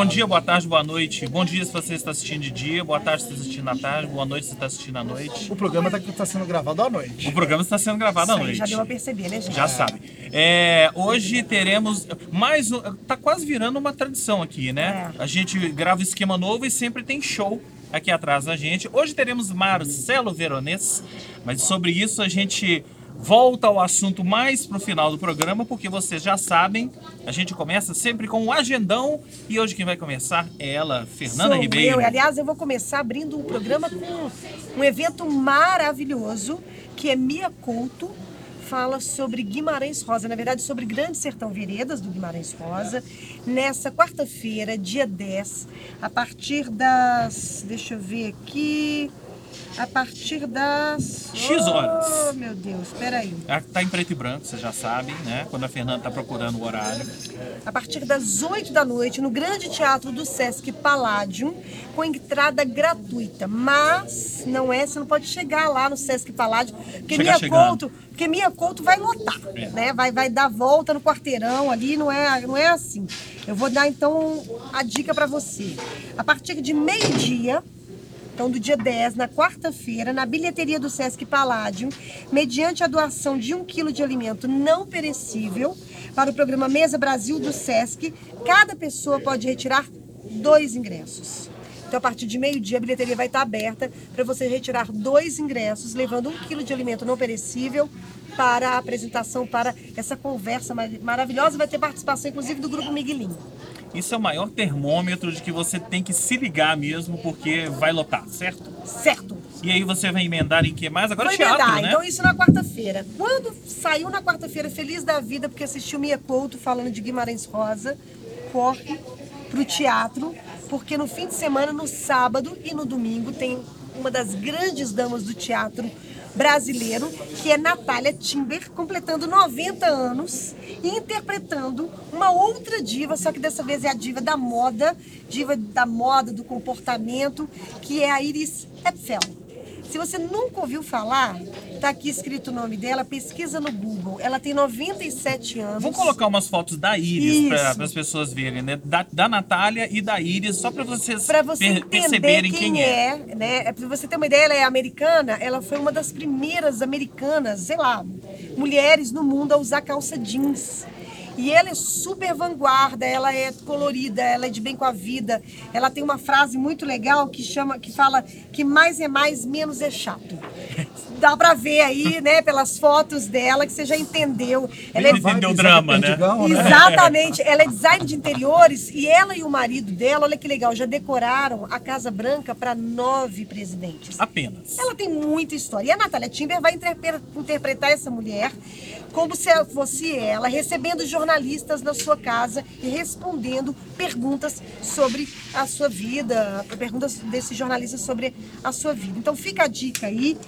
Bom dia, boa tarde, boa noite. Bom dia se você está assistindo de dia, boa tarde se você está assistindo à tarde, boa noite se você está assistindo à noite. O programa está tá sendo gravado à noite. O programa está sendo gravado à Isso aí, noite. já deu a perceber, né, gente? Já sabe. É, hoje teremos mais um. Tá quase virando uma tradição aqui, né? É. A gente grava esquema novo e sempre tem show aqui atrás da gente. Hoje teremos Marcelo Veronês, mas sobre isso a gente volta ao assunto mais pro final do programa, porque vocês já sabem, a gente começa sempre com um agendão e hoje quem vai começar é ela, Fernanda Sou Ribeiro. Eu. Aliás, eu vou começar abrindo o programa com um evento maravilhoso, que é Mia Couto, fala sobre Guimarães Rosa, na verdade sobre Grande Sertão Veredas do Guimarães Rosa, nessa quarta-feira, dia 10, a partir das, deixa eu ver aqui, a partir das... X horas. Oh, meu Deus, peraí. Ah, Tá em preto e branco, vocês já sabem, né? Quando a Fernanda tá procurando o horário. a partir das 8 da noite no Grande Teatro do Sesc Palladium, com entrada gratuita. Mas não é, você não pode chegar lá no Sesc Palladium, porque chegando. Couto, porque Minha Couto vai lotar, É. né? Vai, vai dar volta no quarteirão ali, não é, não é assim. Eu vou dar então a dica para você. A partir de meio-dia, então, do dia 10, na quarta-feira, na bilheteria do Sesc Palladium, mediante a doação de um quilo de alimento não perecível para o programa Mesa Brasil do Sesc, cada pessoa pode retirar dois ingressos. Então, a partir de meio-dia, a bilheteria vai estar aberta para você retirar dois ingressos, levando um quilo de alimento não perecível para a apresentação, para essa conversa mar- maravilhosa. Vai ter participação, inclusive, do Grupo Miguelinho. Isso é o maior termômetro de que você tem que se ligar mesmo, porque vai lotar, certo? Certo? E aí você vai emendar em que mais? Agora Vou teatro, emendar. né? Então, isso na quarta-feira. Quando saiu na quarta-feira, feliz da vida, porque assistiu Mia Couto falando de Guimarães Rosa, corre pro teatro, porque no fim de semana, no sábado e no domingo, tem uma das grandes damas do teatro brasileiro, que é Natália Timber, completando 90 anos e interpretando uma outra diva, só que dessa vez é a diva da moda, diva da moda, do comportamento, que é a Iris Epfel. Se você nunca ouviu falar, tá aqui escrito o nome dela, pesquisa no Google. Ela tem 97 anos. Vou colocar umas fotos da Iris para as pessoas verem, né? Da, da Natália e da Iris, só para vocês Pra você per- perceberem quem, quem, é. é, né? É Pra você ter uma ideia, ela é americana, ela foi uma das primeiras americanas, sei lá, mulheres no mundo a usar calça jeans. E ela é super vanguarda, ela é colorida, ela é de bem com a vida. Ela tem uma frase muito legal que chama, que fala que mais é mais, menos é chato. Dá pra ver aí, né, pelas fotos dela, que você já entendeu. Ela é Entendeu o drama, né? Né? Exatamente. Ela é design de interiores e ela e o marido dela, olha que legal, já decoraram a Casa Branca para nove presidentes. Apenas. Ela tem muita história. E a Natália Timber vai interpre- interpretar essa mulher como se ela fosse ela, recebendo jornalistas na sua casa e respondendo perguntas sobre a sua vida, perguntas desses jornalistas sobre a sua vida. Então fica a dica aí.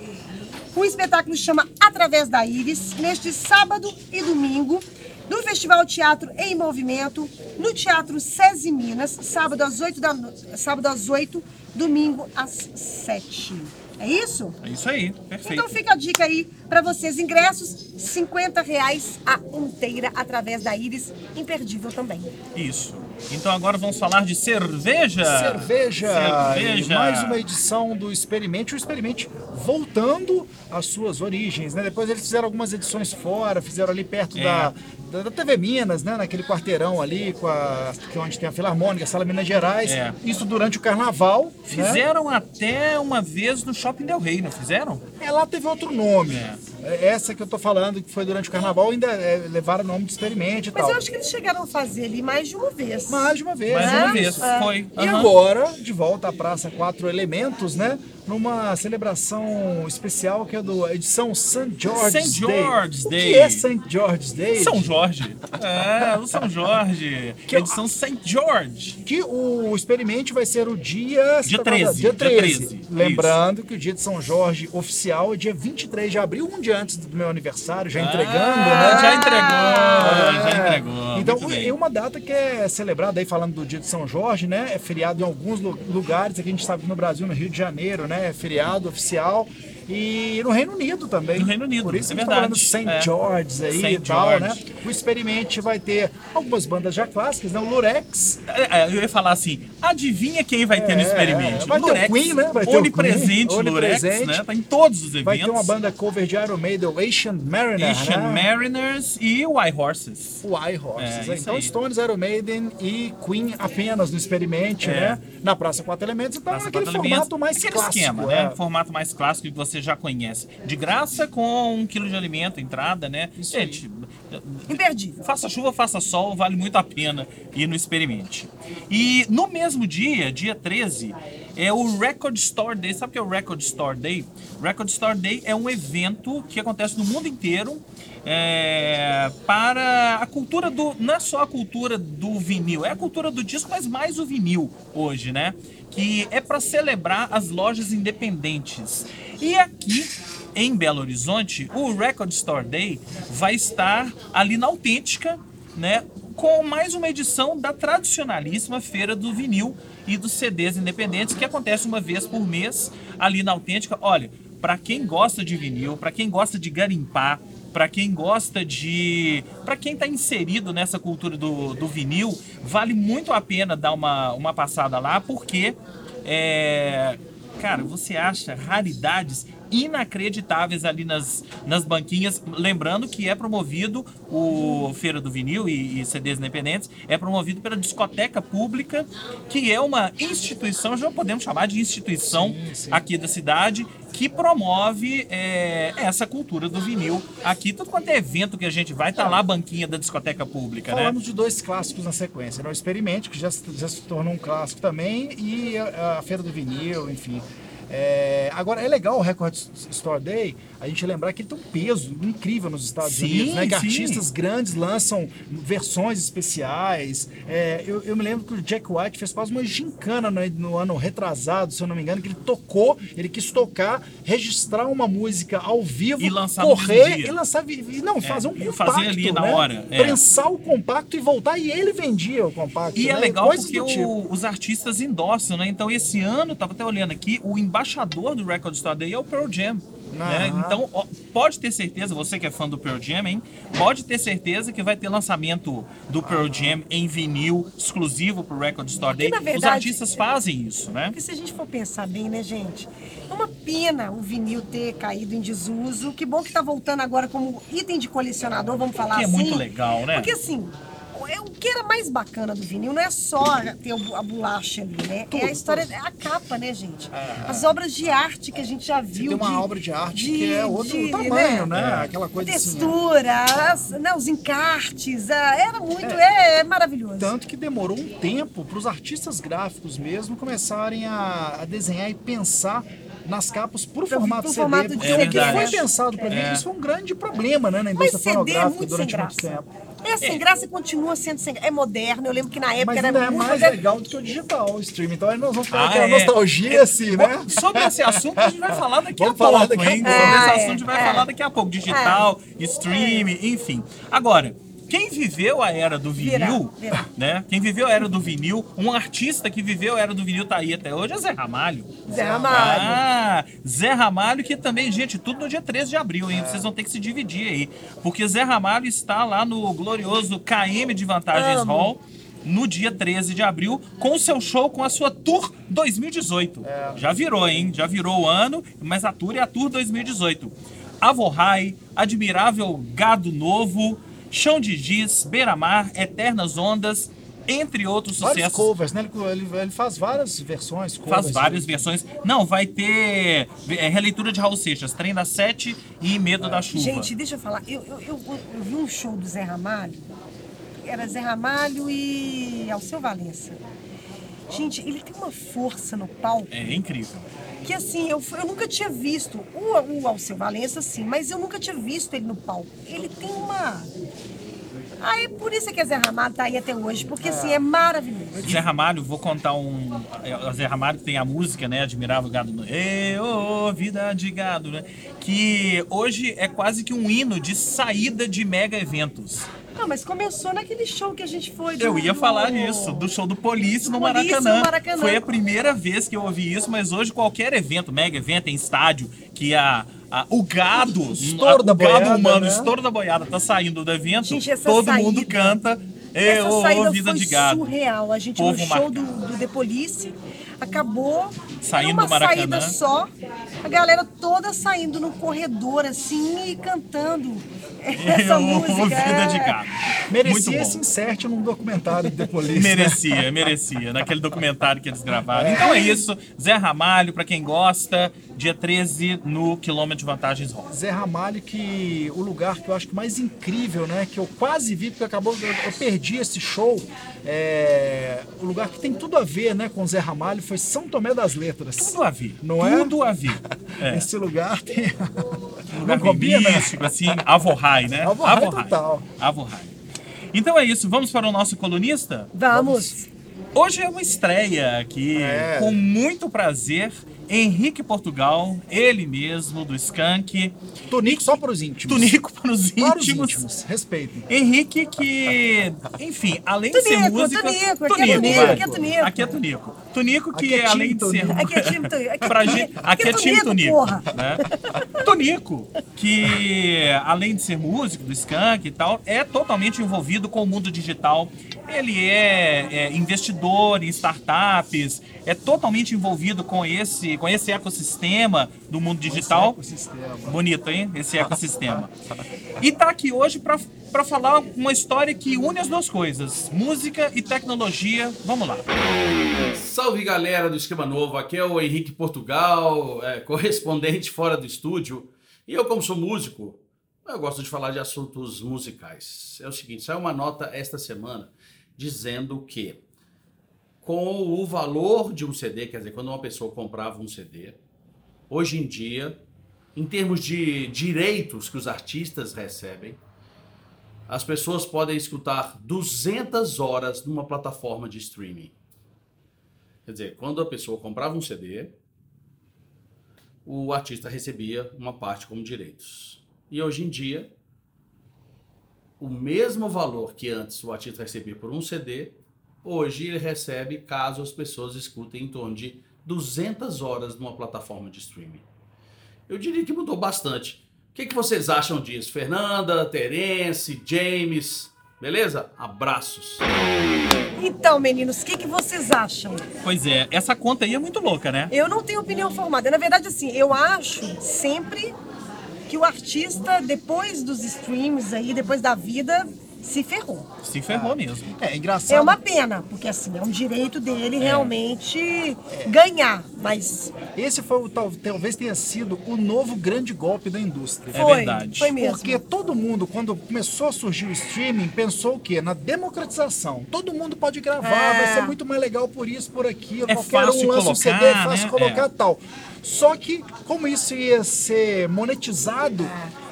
O espetáculo chama Através da Íris, neste sábado e domingo, no Festival Teatro em Movimento, no Teatro SESI Minas, sábado às 8 da no... sábado às 8, domingo às 7. É isso? É isso aí, perfeito. Então fica a dica aí para vocês. Ingressos, 50 reais a inteira através da Íris. Imperdível também. Isso. Então agora vamos falar de cerveja. Cerveja. Cerveja. Mais uma edição do Experimente. O Experimente voltando às suas origens, né? Depois eles fizeram algumas edições fora, fizeram ali perto É. da, da, da TV Minas, né? Naquele quarteirão ali, com a, que é onde tem a Filarmônica, a Sala Minas Gerais. É. Isso durante o Carnaval. né? Fizeram até uma vez no Shopping Del Rey, não fizeram? É, lá teve outro nome. É. É, Essa que eu tô falando, que foi durante o Carnaval, ainda é, levaram o nome de Experimente e Mas tal. eu acho que eles chegaram a fazer ali mais de uma vez. Mais de uma vez. Mais né? uma vez, É. foi. E Aham. agora, de volta à Praça Quatro Elementos, né? Numa celebração especial que é do edição St. George's St. Day. George's O Day. que é St. George's Day? São Jorge. É, o São Jorge. Que Edição St. George. Que o experimente vai ser o dia... Dia você tá 13, falando? Dia dia 13. 13, Lembrando que o dia de São Jorge oficial é dia 23 de abril, um dia antes do meu aniversário, já entregando, Ah, né? Já entregou, É. já entregou. Então, é uma data que é celebrada aí falando do dia de São Jorge, né? É feriado em alguns lu- lugares, aqui a gente sabe que no Brasil, no Rio de Janeiro, né? É feriado oficial. E no Reino Unido também. No Reino Unido, Por isso é que tá verdade. St. É. George's aí St. e tal, George. né? O Experimente vai ter algumas bandas já clássicas, né? O Lurex, É, é, Eu ia falar assim, adivinha quem vai ter no É, experimento? vai ter o Queen, né? Vai ter o onipresente, Queen, Lurex, onipresente. né? Tá em todos os eventos. vai ter uma banda cover de Iron Maiden, o Asian Mariner, Asian né? Mariners e o I Horses. O I Horses. É, né? então, aí. Stones, Iron Maiden e Queen apenas no Experimente, É. né? Na Praça Quatro Elementos. Então, Praça naquele Quatro formato mais aquele clássico. esquema, é. né? Formato mais clássico que você já conhece. De graça com um quilo de alimento, entrada, né? Isso. Gente, Imperdível. faça chuva, faça sol, vale muito a pena ir no Experimente. E no mesmo dia, dia 13, é o Record Store Day. Sabe o que é o Record Store Day? Record Store Day é um evento que acontece no mundo inteiro é, para a cultura do. Não é só a cultura do vinil, é a cultura do disco, mas mais o vinil hoje, né? Que é para celebrar as lojas independentes. E aqui em Belo Horizonte, o Record Store Day vai estar ali na Autêntica, né? Com mais uma edição da tradicionalíssima Feira do Vinil e dos CDs independentes, que acontece uma vez por mês ali na Autêntica. Olha, para quem gosta de vinil, para quem gosta de garimpar, para quem gosta de. para quem está inserido nessa cultura do, do vinil, vale muito a pena dar uma, uma passada lá, porque. É, cara, você acha raridades inacreditáveis ali nas, nas banquinhas. Lembrando que é promovido o Feira do Vinil e, e CDs Independentes, é promovido pela Discoteca Pública, que é uma instituição, já podemos chamar de instituição Sim, sim. aqui da cidade, que promove é, essa cultura do vinil. Aqui, tudo quanto é evento que a gente vai, tá lá a banquinha da Discoteca Pública, né? Falamos de dois clássicos na sequência, né? O Experimente, que já, se- já se tornou um clássico também, e a, a Feira do Vinil, enfim. É, agora, é legal o Record Store Day a gente lembrar que ele tem um peso incrível nos Estados Sim, Unidos, né? Que sim. artistas grandes lançam versões especiais. É, eu, eu me lembro que o Jack White fez quase uma gincana né, no ano retrasado, se eu não me engano, que ele tocou, ele quis tocar, registrar uma música ao vivo, E lançar no correr e lançar, não, fazer um compacto, fazer ali na né? hora, é. Prensar o compacto e voltar, e ele vendia o compacto. E é né? legal Coisas porque o- tipo. os artistas endossam, né? Então esse ano, tava até olhando aqui, o embaixador do Record Store Day é o Pearl Jam. Né? Aham. Então, ó, pode ter certeza, você que é fã do Pearl Jam, hein? Pode ter certeza que vai ter lançamento do Pearl Jam em vinil exclusivo pro Record Store Day. Os verdade, artistas fazem isso, né? Porque se a gente for pensar bem, né, gente? É uma pena o vinil ter caído em desuso. Que bom que tá voltando agora como item de colecionador, vamos falar Que é assim. muito legal, né? Porque assim, é o que era mais bacana do vinil não é só ter a bolacha ali, né? é a história, é a capa, né, gente? As obras de arte que a gente já viu. Tem uma de- obra de arte de- que é outro de, tamanho, né? É. Aquela coisa assim. né? Textura, as- né, os encartes, era muito, é, é maravilhoso. Tanto que demorou um tempo para os artistas gráficos mesmo começarem a, a desenhar e pensar nas capas pro formato pro CD. formato de porque É o que foi pensado para É. mim, isso foi um grande problema né, na indústria é fonográfica durante muito tempo. É sem graça e continua sendo sem graça. É moderno, eu lembro que na época Mas era ainda é muito mais moderno. legal do que o digital, o streaming. Então aí nós vamos falar Ah, aquela é. nostalgia, assim, né? Sobre esse assunto a gente vai falar daqui Vamos a pouco, falar daqui a hein? pouco. Sobre esse assunto é, a gente vai é. falar daqui a pouco. Digital, streaming, enfim. Agora, quem viveu a era do vinil, Verá, verá. né? Quem viveu a era do vinil, um artista que viveu a era do vinil tá aí até hoje é Zé Ramalho. Zé Ramalho. Ah, Zé Ramalho, que também, gente, tudo no dia 13 de abril, hein? Vocês vão ter que se dividir aí. Porque Zé Ramalho está lá no glorioso KM de Vantagens Amo. Hall no dia 13 de abril com o seu show com a sua Tour 2018. Já virou, hein? Já virou o ano, mas a Tour é a Tour 2018. Avorrai, Admirável Gado Novo, Chão de Giz, Beira-Mar, Eternas Ondas, entre outros Vários sucessos. covers, né? Ele, ele- ele faz várias versões. Covers, Faz várias versões. Não, vai ter é, releitura de Raul Seixas, Trem da Sete e Medo da Chuva. Gente, deixa eu falar. Eu, eu, eu, eu vi um show do Zé Ramalho. Era Zé Ramalho e Alceu Valença. Gente, ele tem uma força no palco É incrível. que assim, eu, eu nunca tinha visto. O, o Alceu Valença, sim, mas eu nunca tinha visto ele no palco. Ele tem uma. Ah, é por isso que a Zé Ramalho tá aí até hoje, porque assim, é maravilhoso. Zé Ramalho, vou contar um. é, O Zé Ramalho tem a música, né? Admirável Gado. no- Ê, ô, vida de gado, né? Que hoje é quase que um hino de saída de mega eventos. Ah, mas começou naquele show que a gente foi do, Eu ia do- falar nisso, do show do Police no Police Maracanã. no Maracanã. Foi a primeira vez que eu ouvi isso, mas hoje qualquer evento, mega evento em estádio, que a, a- o gado, O estouro a- da o gado boiada, humano, né? o estouro da boiada tá saindo do evento, Gente, todo saída- mundo canta. É, Essa ô, saída ô, vida foi de gado. surreal. A gente Povo no show do, do The Police acabou Saindo uma do Maracanã. saída só, a galera toda saindo no corredor assim e cantando essa Ô, música. vida de é. gado. Merecia esse insert num documentário de The Police. né? Merecia, merecia, naquele documentário que eles gravaram. Então é isso, Zé Ramalho, pra quem gosta, dia 13 no quilômetro de vantagens rosa. Zé Ramalho, que o lugar que eu acho que mais incrível, né? Que eu quase vi, porque acabou, eu, eu perdi esse show. é, o lugar que tem tudo a ver né, com Zé Ramalho foi São Tomé das Letras. Tudo a ver. Não é? Tudo a ver. É. Esse lugar tem. lugar Não combina? místico, assim, Avorrai, né? Avorrai total. Avorrai. Então é isso, vamos para o nosso colunista? Vamos. Hoje é uma estreia aqui, É. com muito prazer, Henrique Portugal, ele mesmo, do Skank, Tonico só para os íntimos. Tunico para os Para os íntimos. íntimos. Respeitem. Que que, enfim, além de ser Tunico, música... Tunico, aqui é Tunico, vai. aqui é Tunico. Aqui é Tunico. Tunico que Aqui é além de ser... Tunico. Aqui é time Tunico, aqui é Pra Tunico, gente- aqui é time Tunico, Tunico. porra. Né? Tonico, que além de ser músico do Skank e tal, é totalmente envolvido com o mundo digital. Ele é, é investidor em startups, é totalmente envolvido com esse, com esse ecossistema do mundo digital. Ecossistema. Bonito, hein? Esse ecossistema. E tá aqui hoje pra para falar uma história que une as duas coisas, música e tecnologia. Vamos lá. Salve galera do Esquema Novo, aqui é o Henrique Portugal, é, correspondente fora do estúdio. E eu, como sou músico, eu gosto de falar de assuntos musicais. É o seguinte: saiu uma nota esta semana dizendo que, com o valor de um CD, quer dizer, quando uma pessoa comprava um CD, hoje em dia, em termos de direitos que os artistas recebem, as pessoas podem escutar 200 horas numa plataforma de streaming. Quer dizer, quando a pessoa comprava um CD, o artista recebia uma parte como direitos. E hoje em dia, o mesmo valor que antes o artista recebia por um CD, hoje ele recebe caso as pessoas escutem em torno de 200 horas numa plataforma de streaming. Eu diria que mudou bastante. O que, que vocês acham disso? Fernanda, Terence, James, beleza? Abraços. Então, meninos, o que, que vocês acham? Pois é, essa conta aí é muito louca, né? Eu não tenho opinião formada. Na verdade, assim, eu acho sempre que o artista, depois dos streams aí, depois da vida, se ferrou. Se ferrou mesmo. É engraçado. É uma pena, porque assim, é um direito dele realmente ganhar. Mas Esse foi o talvez tenha sido o novo grande golpe da indústria. É foi, verdade. foi mesmo. Porque todo mundo, quando começou a surgir o streaming, pensou o quê? Na democratização. Todo mundo pode gravar, É. vai ser muito mais legal por isso, por aquilo. É Qualquer fácil um lança um colocar, CD, é fácil né? colocar É. tal. Só que, como isso ia ser monetizado,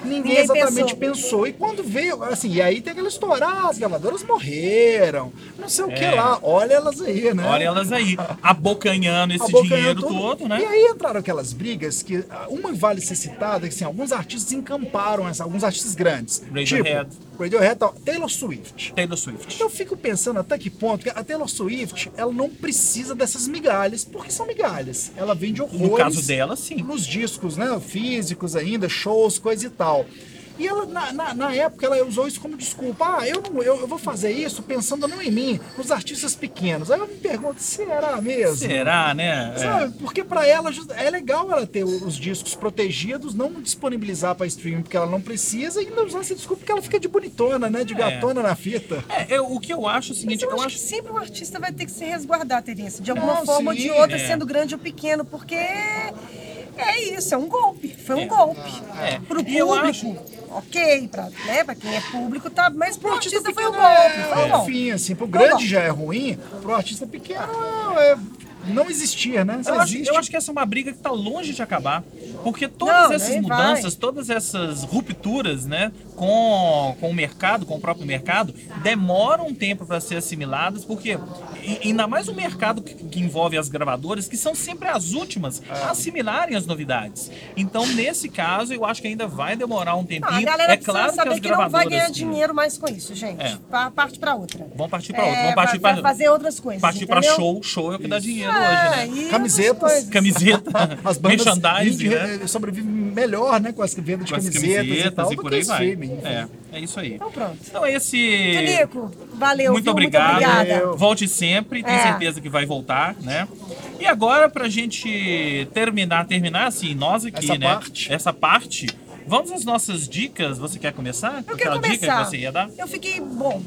ninguém, Ninguém exatamente pensou. pensou. E quando veio, assim, e aí tem aquela história, ah, as gravadoras morreram, não sei o que É. lá, olha elas aí, né? Olha elas aí, abocanhando esse abocanhando dinheiro tudo. todo, né? E aí entraram aquelas brigas que ah, uma vale ser citada, que assim, alguns artistas encamparam essa, alguns artistas grandes. Radiohead. Tipo, Radiohead, tal, Taylor Swift. Taylor Swift. Eu fico pensando até que ponto que a Taylor Swift, ela não precisa dessas migalhas, porque são migalhas. Ela vende horrores. No caso dela, sim. Nos discos, né, físicos ainda, shows, coisa e tal. E ela, na, na, na época, ela usou isso como desculpa. Ah, eu, não, eu, eu vou fazer isso pensando não em mim, nos artistas pequenos. Aí eu me pergunto, será mesmo? Será, né? É. Sabe? Porque pra ela é legal ela ter os discos protegidos, não disponibilizar pra streaming porque ela não precisa e ainda usar essa desculpa porque ela fica de bonitona, né? De gatona na fita. É, eu- o que eu acho é o Mas seguinte, eu, eu acho acho que sempre o artista vai ter que se resguardar, Terence, de alguma Não, forma ou sim, de outra, é. sendo grande ou pequeno, porque é isso, é um golpe. Foi um É. golpe. É. Pro público, ok, pra, né, pra quem é público, tá, mas pro artista foi um golpe. é, Foi um golpe. Enfim, assim, pro grande golpe. já é ruim, pro artista pequeno é, não existia, né? Só Eu acho, existe. eu acho que essa é uma briga que está longe de acabar. Porque todas Não, essas nem mudanças, vai. todas essas rupturas, né, com, com o mercado, com o próprio mercado, demoram um tempo para ser assimiladas, porque ainda mais o mercado que, que envolve as gravadoras, que são sempre as últimas a assimilarem as novidades. Então, nesse caso, eu acho que ainda vai demorar um Não, tempinho. a galera é claro que saber as que, não vai gravadoras ganhar dinheiro mais com isso, gente. É. Pa- Parte pra outra. vão partir para outra, É, vão partir pra- para fazer outras coisas. partir para show, show é o que dá dinheiro É, hoje, né? e Camisetas. Camiseta, As bandas merchandising, né? sobrevivem melhor, né, com as vendas de Com as camisetas, e tal, e do por que aí vai. streaming. É, é isso aí. Então pronto. Então esse. Tonico, valeu. Muito viu? obrigado. Muito obrigada. Volte sempre, tenho É. certeza que vai voltar, né? E agora, pra gente terminar, terminar assim, nós aqui, Essa né? parte. Essa parte. Vamos às nossas dicas. Você quer começar? Eu quero Aquela dica começar. que você ia dar? Eu fiquei, bom,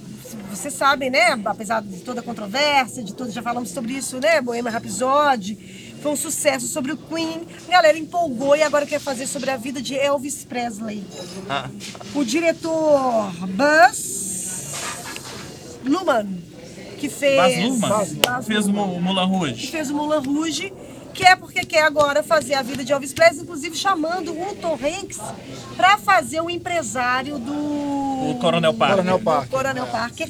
vocês sabem, né? Apesar de toda a controvérsia, de tudo, já falamos sobre isso, né? Bohemian Rhapsody. Foi um sucesso sobre o Queen. A galera empolgou e agora quer fazer sobre a vida de Elvis Presley. Ah. O diretor Buzz Luhrmann, que fez... Baz Luhrmann Baz fez Mu- Mulan que Rouge. fez o Mulan Rouge, que é porque quer agora fazer a vida de Elvis Presley, inclusive chamando o Tom Hanks para fazer o empresário do O Coronel Parker. Coronel Parker. Coronel Parker,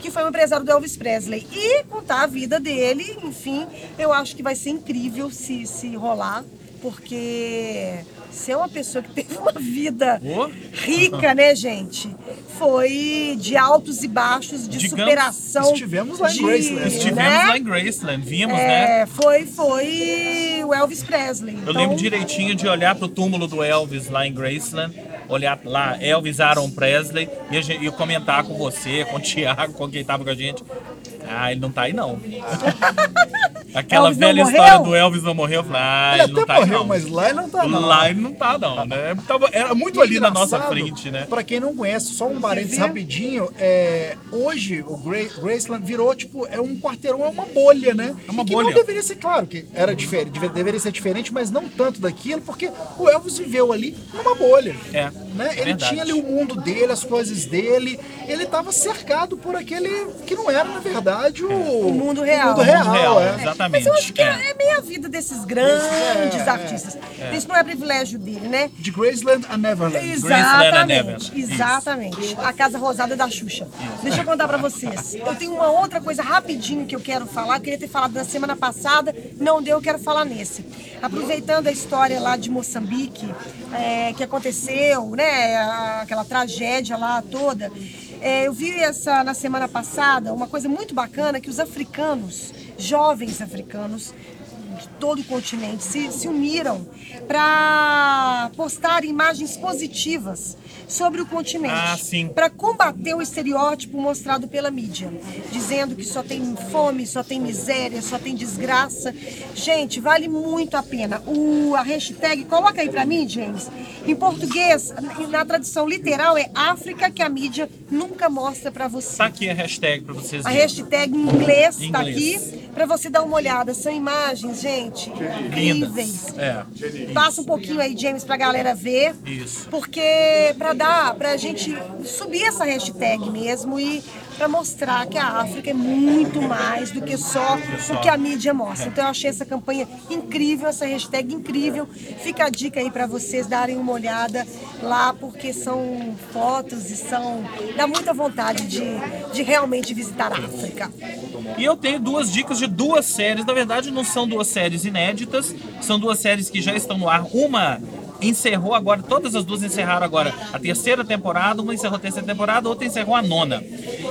que foi o empresário do Elvis Presley e contar a vida dele, enfim, eu acho que vai ser incrível se se rolar, porque se é uma pessoa que teve uma vida Oh. rica, né, gente? Foi de altos e baixos, de Digamos, superação. estivemos lá em de- Graceland. Estivemos né? lá em Graceland, vimos, né? É, foi, foi o Elvis Presley. Eu Então, lembro direitinho de olhar pro túmulo do Elvis lá em Graceland, olhar lá, Elvis Aaron Presley, e gente- comentar com você, com o Thiago, com quem tava com a gente. Ah, ele não tá aí não. Aquela Elvis não velha história do Elvis não morreu, ah, Ele ele não até tá aí morreu, não. mas lá ele não tá, não. Lá ele não tá não, né? Tava- era muito ali na nossa frente, né? Pra quem não conhece, só um parênteses rapidinho, é, hoje o Gra Graceland virou, tipo, é um quarteirão, é uma bolha, né? É uma E que bolha. não deveria ser, claro, que era diferente, deve- deveria ser diferente, mas não tanto daquilo, porque o Elvis viveu ali numa bolha. É, Né? é Ele verdade. tinha ali o mundo dele, as coisas dele, ele estava cercado por aquele que não era, na verdade, o, O mundo real. O mundo real, O mundo real, é. Exatamente. Mas eu acho que é. é, é meio a vida desses grandes É, é, artistas. Isso não é privilégio dele, né? De Graceland a Neverland. And Neverland. Exatamente, exatamente. A Casa Rosada da Xuxa. Deixa eu contar pra vocês. Eu tenho uma outra coisa rapidinho que eu quero falar. Eu queria ter falado na semana passada, não deu, eu quero falar nesse. Aproveitando a história lá de Moçambique, é, que aconteceu, né? a- Aquela tragédia lá toda. É, eu vi essa na semana passada uma coisa muito bacana que os africanos, jovens africanos, de todo o continente se, se uniram para postar imagens positivas sobre o continente. Ah, sim. Para combater o estereótipo mostrado pela mídia, dizendo que só tem fome, só tem miséria, só tem desgraça. Gente, vale muito a pena. O, a hashtag, coloca aí para mim, James. Em português, na tradução literal, é África que a mídia nunca mostra para você. Tá aqui a hashtag pra vocês A verem. hashtag em inglês está inglês. aqui para você dar uma olhada. São imagens, gente, incríveis. É. Passa um pouquinho aí, James, pra galera ver. Isso. Porque pra dar, pra gente subir essa hashtag mesmo e pra mostrar que a África é muito mais do que só o que a mídia mostra. Então eu achei essa campanha incrível, essa hashtag incrível. Fica a dica aí pra vocês darem uma olhada lá, porque são fotos e são. dá muita vontade de, de realmente visitar a África. E eu tenho duas dicas de duas séries. Na verdade, não são duas séries inéditas, são duas séries que já estão no ar. Uma encerrou agora, todas as duas encerraram agora a terceira temporada, uma encerrou a terceira temporada, outra encerrou a nona.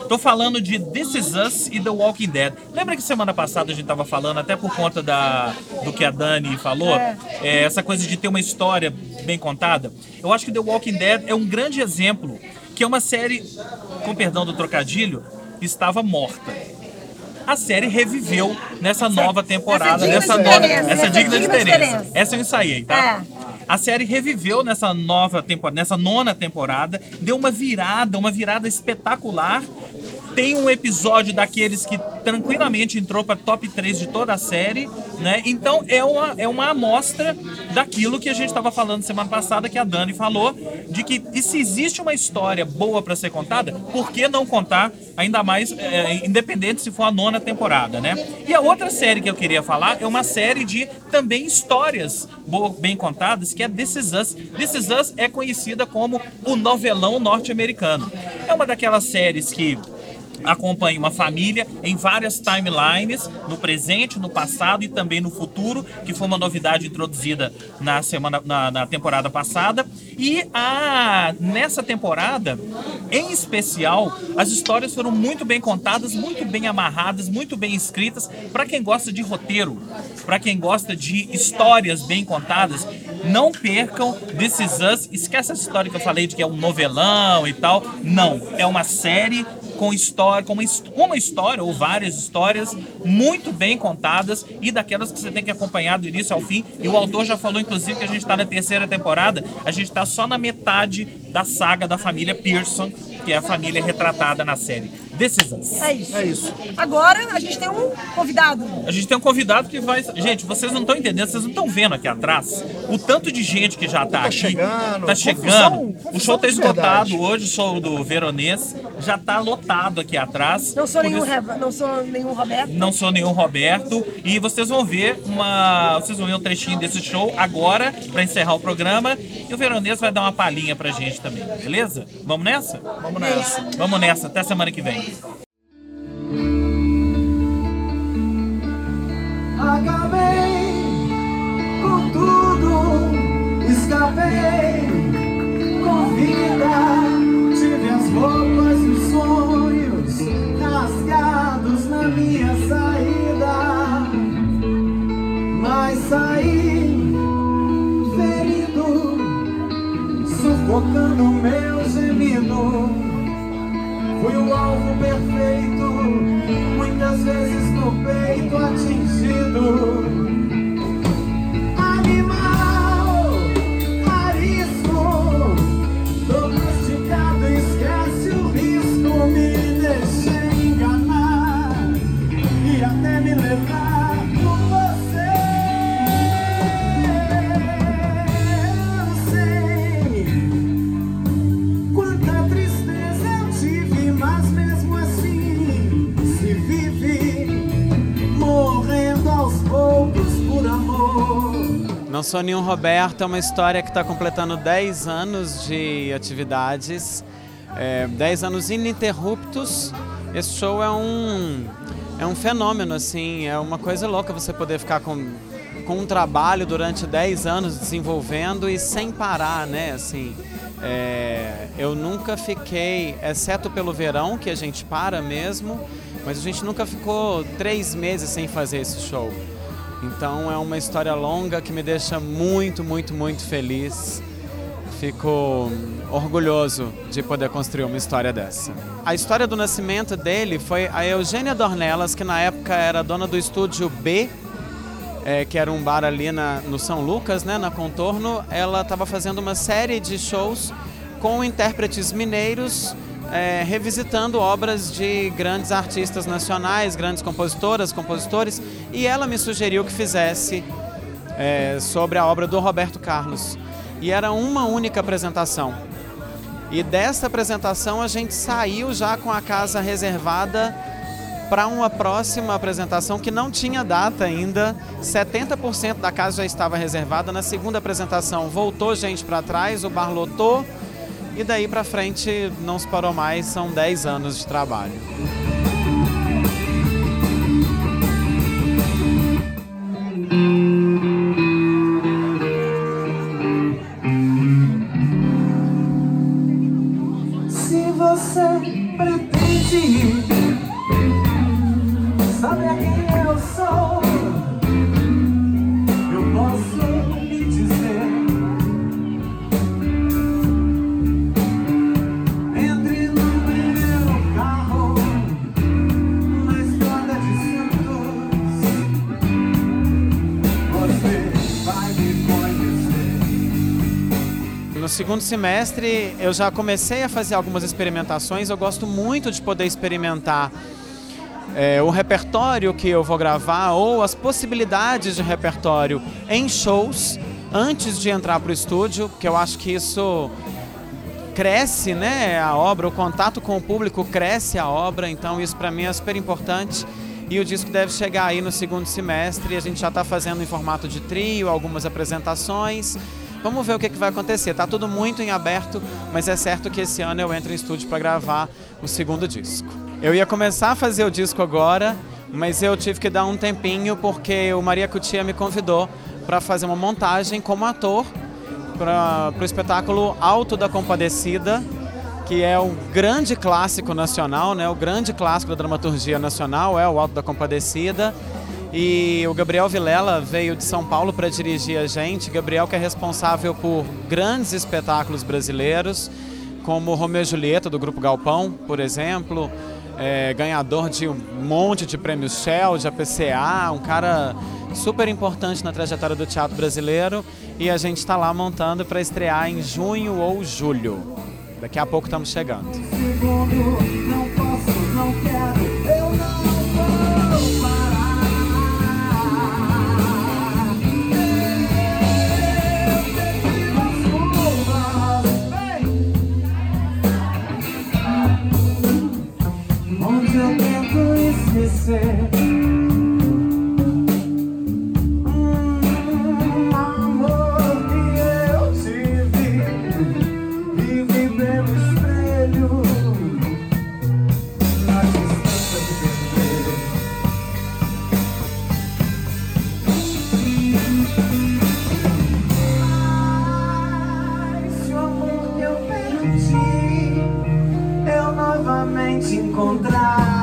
Tô falando de This Is Us e The Walking Dead. Lembra que semana passada a gente tava falando, até por conta da, do que a Dani falou, É. é, essa coisa de ter uma história bem contada? Eu acho que The Walking Dead é um grande exemplo, que é uma série, com perdão do trocadilho, estava morta a série reviveu nessa nova temporada, nessa nova, essa digna diferença. Essa eu ensaiei, tá? É. A série reviveu nessa nova temporada, nessa nona temporada, deu uma virada, uma virada espetacular. Tem um episódio daqueles que tranquilamente entrou para top 3 de toda a série, né? Então é uma, é uma amostra daquilo que a gente estava falando semana passada, que a Dani falou, de que e se existe uma história boa para ser contada, por que não contar, ainda mais é, independente se for a nona temporada, né? E a outra série que eu queria falar é uma série de também histórias boa, bem contadas, que é This Is Us. This Is Us é conhecida como o novelão norte-americano. É uma daquelas séries que acompanha uma família em várias timelines, no presente, no passado e também no futuro, que foi uma novidade introduzida na semana na, na temporada passada. E a, nessa temporada, em especial, as histórias foram muito bem contadas, muito bem amarradas, muito bem escritas. Para quem gosta de roteiro, para quem gosta de histórias bem contadas, não percam This Is Us. Esquece essa história que eu falei de que é um novelão e tal. Não, é uma série com história, com uma, uma história ou várias histórias muito bem contadas e daquelas que você tem que acompanhar do início ao fim. E o autor já falou, inclusive, que a gente está na terceira temporada, a gente está só na metade da saga da família Pearson, que é a família retratada na série. Decisões. É isso. É isso. Agora a gente tem um convidado. A gente tem um convidado que vai. Gente, vocês não estão entendendo, vocês não estão vendo aqui atrás o tanto de gente que já está Tá aqui. chegando, Tá confusão, chegando. o confusão show tá de verdade. esgotado hoje, o show do Veronês. Já está lotado aqui atrás. Não sou nenhum, isso- Reva- não sou nenhum Roberto. Não sou nenhum Roberto. E vocês vão ver uma. Vocês vão ver um trechinho desse show agora, para encerrar o programa. E o Veronês vai dar uma palhinha pra gente também, beleza? Vamos nessa? Vamos nessa. Vamos nessa, até semana que vem. Acabei com tudo, escapei com vida. Perfeito, muitas vezes no peito Não sou nenhum Roberto, é uma história que está completando 10 anos de atividades, é, 10 anos ininterruptos. Esse show é um, é um fenômeno, assim, é uma coisa louca você poder ficar com, com um trabalho durante 10 anos desenvolvendo e sem parar, né? Assim, é, eu nunca fiquei, exceto pelo verão, que a gente para mesmo, mas a gente nunca ficou três meses sem fazer esse show. Então é uma história longa que me deixa muito, muito, muito feliz. Fico orgulhoso de poder construir uma história dessa. A história do nascimento dele foi a Eugênia Dornelas, que na época era dona do estúdio B, é, que era um bar ali na, no São Lucas, né, na Contorno. Ela estava fazendo uma série de shows com intérpretes mineiros é, revisitando obras de grandes artistas nacionais, grandes compositoras, compositores, e ela me sugeriu que fizesse é, sobre a obra do Roberto Carlos. E era uma única apresentação. E dessa apresentação a gente saiu já com a casa reservada para uma próxima apresentação que não tinha data ainda. 70% da casa já estava reservada. Na segunda apresentação voltou gente para trás, o bar lotou e daí para frente não se parou mais. São 10 anos de trabalho. Se você pretende ir, sabe quem eu sou? No segundo semestre eu já comecei a fazer algumas experimentações. Eu gosto muito de poder experimentar é, o repertório que eu vou gravar ou as possibilidades de repertório em shows antes de entrar para o estúdio, que eu acho que isso cresce, né, a obra, o contato com o público cresce a obra, então isso para mim é super importante. E o disco deve chegar aí no segundo semestre, a gente já está fazendo em formato de trio, algumas apresentações. Vamos ver o que, que vai acontecer. Tá tudo muito em aberto, mas é certo que esse ano eu entro em estúdio para gravar o segundo disco. Eu ia começar a fazer o disco agora, mas eu tive que dar um tempinho porque o Maria Cutia me convidou para fazer uma montagem como ator para o espetáculo Alto da Compadecida, que é um grande clássico nacional, né? o grande clássico da dramaturgia nacional é o Alto da Compadecida. E o Gabriel Vilela veio de São Paulo para dirigir a gente. Gabriel que é responsável por grandes espetáculos brasileiros, como Romeu e Julieta do Grupo Galpão, por exemplo, é, ganhador de um monte de prêmios Shell, de APCA, um cara super importante na trajetória do teatro brasileiro e a gente está lá montando para estrear em junho ou julho. Daqui a pouco estamos chegando. Segundo, não posso, não quero, novamente encontrar.